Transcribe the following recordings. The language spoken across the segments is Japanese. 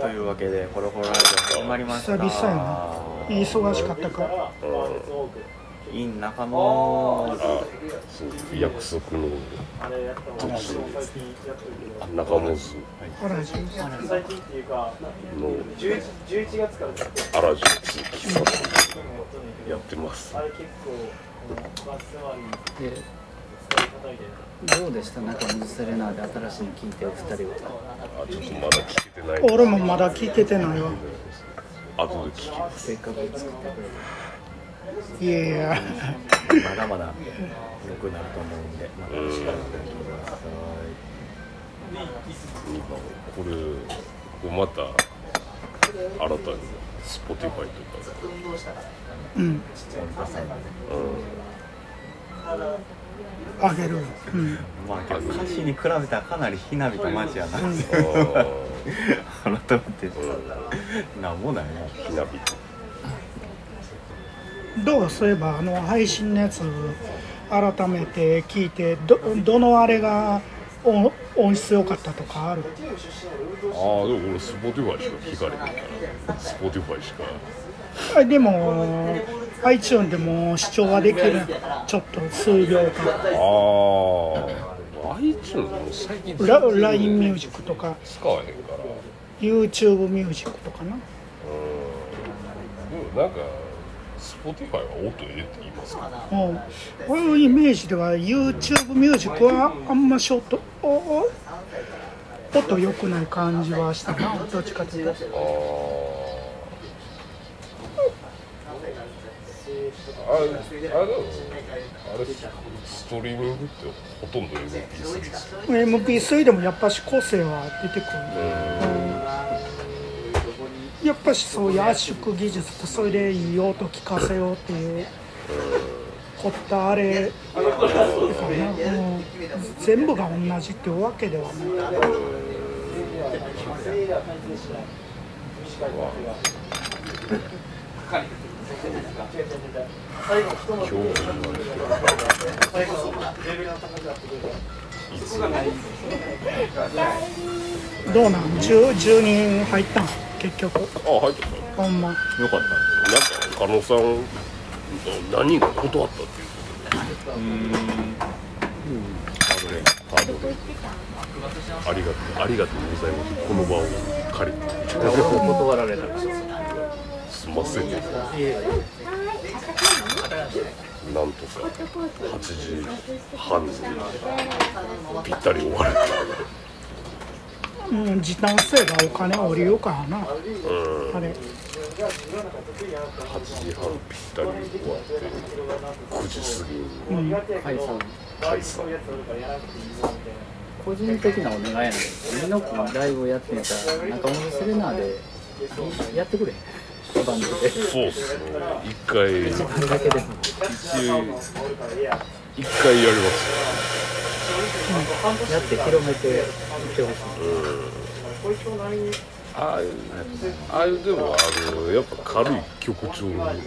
というわけでコロコロラジオ始まりました。久々やな。忙しかったか。らイン中野あそう約束の途中あ中本数原宿の原宿喫茶店やってます。でどうでした？中本セレナーで新しいの聞いてお二人は。あちょっとまだ聞けてない俺もまだ聞けてないわ。後で聞きせっかく作ってくれいやいや。まだまだ良くなると思うんで。またよろしくお願いこれこれまた新たに Spotify とかうんうんあげるうん。まあ歌詞に比べたらかなりひなびた街やな。あ改めてなんもないな。ーひなびどうそういえばあの配信のやつ改めて聞いてどどのあれがお音質良かったとかある？ああでも俺 Spotify しか聞かれへんから。Spotify しか。あでも iTunes でも視聴はできる。ちょっと数秒間。ああ iTunes も最近。ラ LINE ミュージックとか。使わへんから。YouTube ミュージックとかな。うん。でもなんか Spotify は音ええって言いますか？うん。俺のイメージでは YouTube ミュージックはあんまショート。おお音良くない感じはしたな。どっちかというと。あああれあれあれストリーミングってほとんど MP3 ですよ MP3 でもやっぱし個性は出てくる、うん、やっぱしそういう圧縮技術とそれでいい音聞かせようっていう凝ったあれかな、うん、全部が同じっていうわけではないどうなん？10, 10人入ったん？結局。あ入ってた。ほんまよかっなんか加納さん何人か断ったっていうたうーん。ハードルハードルありがとう。ありがとうございます。この場を借りて。断られたすんませんなんとか。8時半。にぴったり終わる。うん、時短すればお金降り。るか。な、うんあれ8時半ぴったり。終わって9時過ぎに解散解散個人的なお願いやねんみのくライブをやってみたら中本セレナーでやってくれバンドでそうっすね一回一あれだけでも応一回やりますやって。広めていってほしいああいうああいうでもあのやっぱ軽い曲調のあの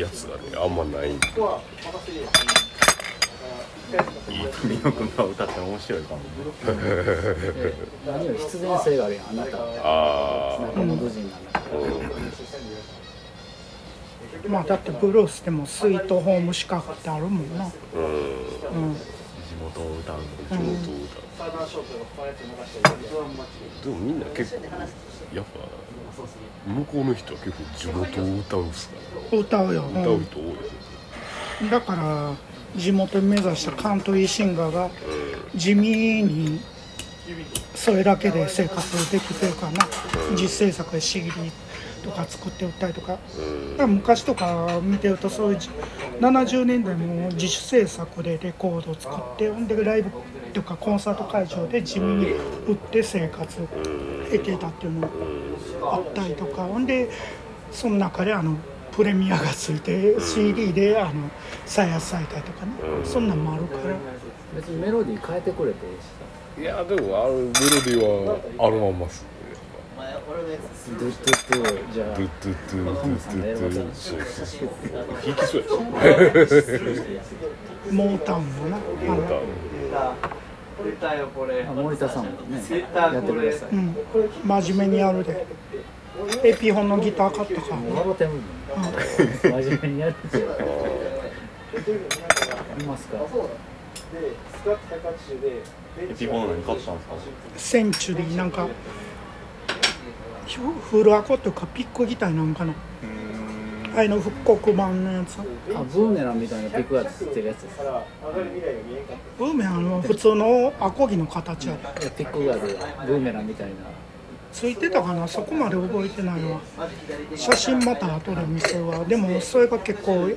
やつがね。あんまない。んでいい美濃君が歌って面白いかもね。で何より必然性があるやんあなたあ中本人なんだからまあだってブルースでもスイートホーム資格ってあるもんな、うん。うん、地元を歌う地元歌でもみんな結構やっぱ向こうの人は結構地元を歌うっすから歌うよ、歌う人多いようん、だから地元に目指したカントリーシンガーが地味にそれだけで生活できてるからな、実制作で CD とか作って売ったりとか,、昔とか見てるとそういうじ70年代も自主制作でレコードを作ってほんでライブとかコンサート会場で地味に売って生活を得てたっていうのあったりとか。ほんでその中であのプレミアがついて CD であの再発されたりとかね、そんなんもあるから。別にメロディー変えてくれていいしいやでもあのメロディーはあのまんまっすねドゥドゥドゥじゃあドゥドゥドゥドゥドゥドゥそうそうそう弾きそうやしモータウンのなあモータのーあ森田さんもねやってくださいうん真面目にやるでエピホンのギター買ったかもん真面目にやるってやりますかエピフォン何買ったん。ですかセンチュリーなん。かフフルアコっていうかピックギターなん。かなあれの復刻版のやつあブーメランみたいなピックアップってるやつですブーメランの普通のアコギの形やでピックガードブーメランみたいなついてたかな？そこまで覚えてないわ写真また後で見せるわでもそれが結構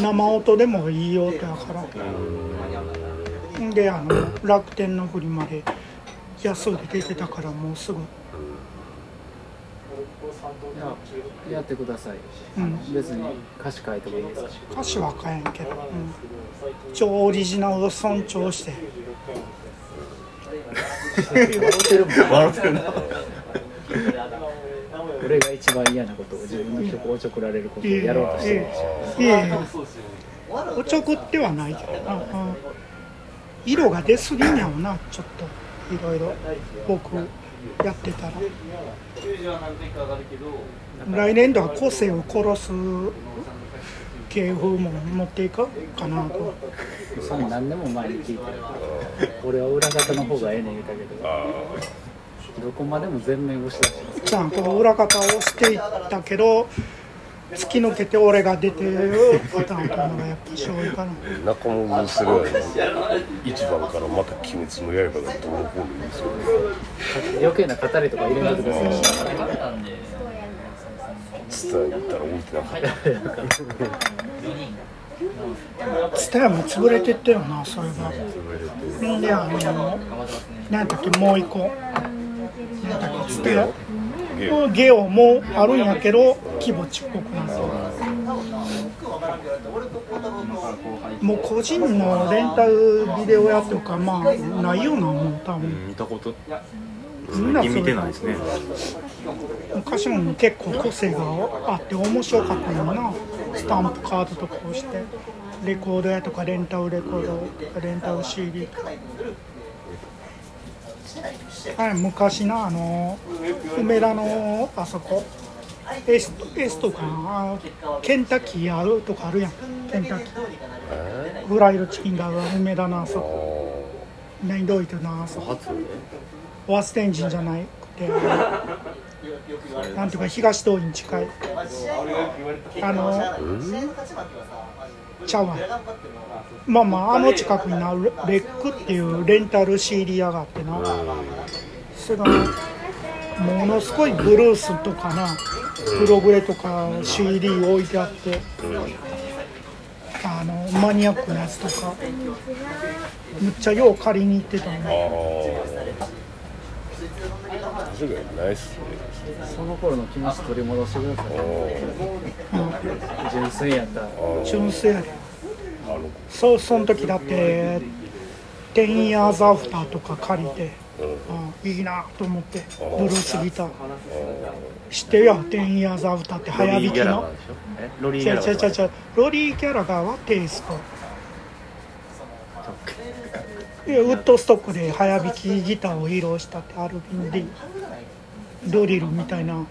生音でもいい音やから。んであの楽天のフリマで安売り出てたからもうすぐ。いややってください。うん別に歌詞書いてもいいですか？歌詞は変えんけど、うん、一応オリジナルを尊重して。笑ってるな 俺が一番嫌なことを自分の曲をちょくられることをやろうとしてるんでしょいえ。いえ。おちょくってはないけどな、色が出すぎんやろなちょっといろいろ僕やってたら来年度は個性を殺す系風も持っていこうかなとそれ何でも前に聞いて俺は裏方の方がえ。えねん言うたけどどこまでも全面押し出してますじゃあこの裏方をしていったけど突き抜けて俺が出てるパターンというのがやっぱ醤油かなあ中本するや一番からまた鬼滅の刃がどうのこうの言うんですよね余計な語りとか入れないでください伝えに行ったら置いてなかったツタヤも潰れてったよなそれがんであの何だっけもう一個。何だっけツタヤゲオもあるんやけど規模ちっこくなってるもう個人のレンタルビデオやとかまあないようなもん多分。見たことみんな見てないですね。昔も結構個性があって面白かったよな。スタンプカードとかをしてレコード屋とかレンタルレコードレンタル CD とかはい昔なあの梅田のあそこ。エスエストかなケンタッキーあるとかあるやん。ケンタッキー。フライドチキンが梅田のあそこ。何どういてなあそこ。ワステンジンじゃないくてなんていうか東通りに近い。あのちゃうわ。まあまああの近くになるレックっていうレンタル CD 屋があってな。それがものすごいブルースとかなプログレとか CD 置いてあって。あのマニアックなやつとか。むっちゃよう借りに行ってたの。すね。その頃の気持ち取り戻してください純粋やったら純粋そうその時だって「テンヤーズアフター」とか借りて、うん、いいなと思ってブルースギター知ってるよ「テンヤーズアフター」ってロ早弾きの。ロリー違ギャラガーう違う違う違うロリー・ギャラガーはテイスト でウッドストックで早弾きギターを披露したってアルビン・ディドリルみたいな。はい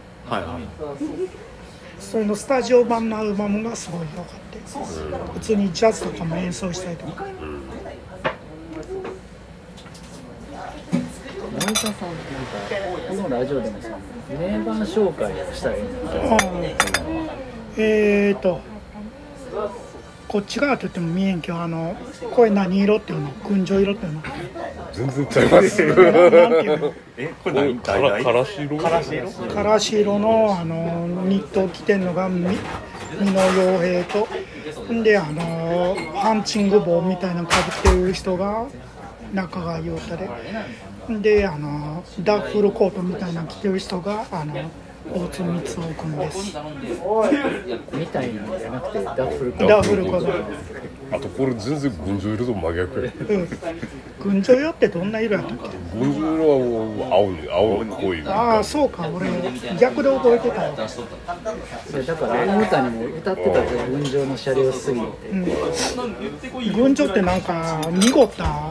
はい。それのスタジオ版のアルバムがすごい良かった普通にジャズとかも演奏したりとか。森田さんなんかこのラジオでもさ名盤紹介をしたらいえーとこっち側って言っても見えんけどあのこれ何色っていうの？群青色っていうの？全然ちゃいます。ななんていうの？えこれ何？から大からし色？からし色？からし色のあのニットを着てるのがみ美濃洋平とんであのハンチング帽みたいなのかぶってる人が中川裕太でであのダッフルコートみたいなの着てる人があの大津光雄君です。みたいなんじゃなくてダッフルコダッフルコあとこれ全然群青色と真逆や。うん群青色ってどんな色やったっけ？群青色はもう青に青の濃いああそうか。俺逆で覚えてたわ。いやだから歌にも歌ってたじゃん群青の車両すぎて群青って。なん。か濁った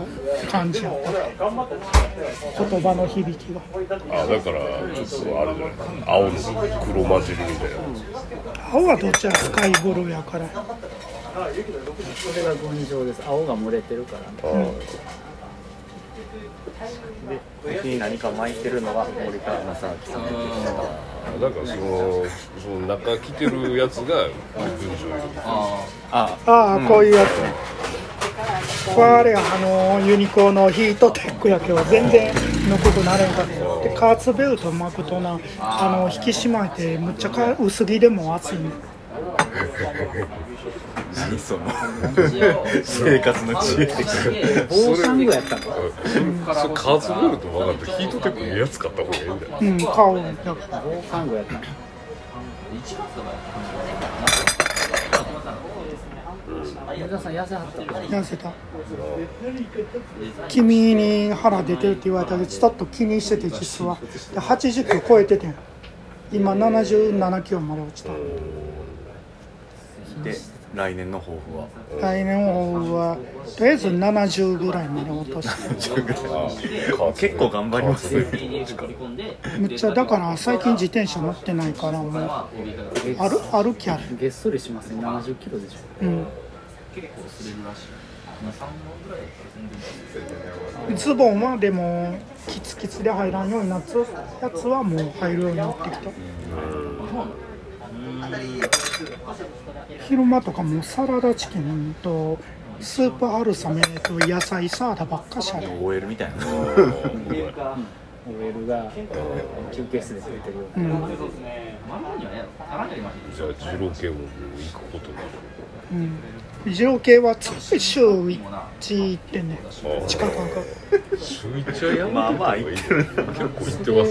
感じやった言葉の響きがあだからちょっとあれじゃない青の黒混じりみたいな。青はどっちやスカイブルーやから。それが群青です。青が漏れてるからね。で時に何か巻いてるのが森川正明さんなんかそのその中着てるやつが群青色あああこういうやつ。ねこれあれやあのユニコーンのヒートテックやけど全然のことなれんかったでカーツベルト巻くとなあの引き締まえてむっちゃか薄着でも暑い。ね何その生活の知恵的防寒具やったの。それカーツベルト分かったヒートテックのやつ買った方がいいんだようん顔だから防寒具やった。の梅田さん痩せはったの痩せた。君に腹出てるって言われたけどちょっと気にしてて実は。で80キロ超えててん。今77キロまで落ちた。で来年の抱負は？来年はとりあえず70ぐらいまで落として。結構頑張りますね。むっちゃだから最近自転車乗ってないからもう歩歩きある。げっそりしますね。70キロでしょ。うんズボンはでもキツキツで入らんようになったやつはもう入るようになってきた。昼間とかもサラダチキンとスープ春雨と野菜サラダばっかしある。OL みたいな。OL が休憩室で食べてるよううん。じゃあ二郎系も行くことになるうん。二郎系は週1行ってんね近くが週 一はやめてまあまあいい結構行ってますよ。